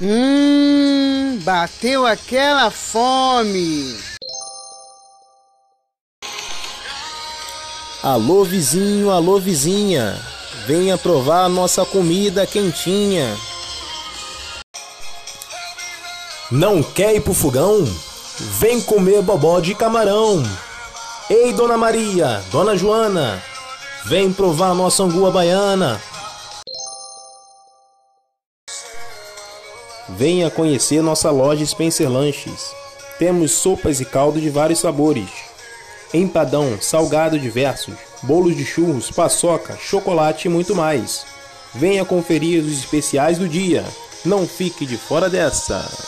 Hum, bateu aquela fome. Alô vizinho, alô vizinha, venha provar nossa comida quentinha. Não quer ir pro fogão? Vem comer bobó de camarão. Ei, Dona Maria, Dona Joana, vem provar nossa angua baiana. Venha conhecer nossa loja Spencer Lanches. Temos sopas e caldo de vários sabores. Empadão, salgado diversos, bolos de churros, paçoca, chocolate e muito mais. Venha conferir os especiais do dia. Não fique de fora dessa.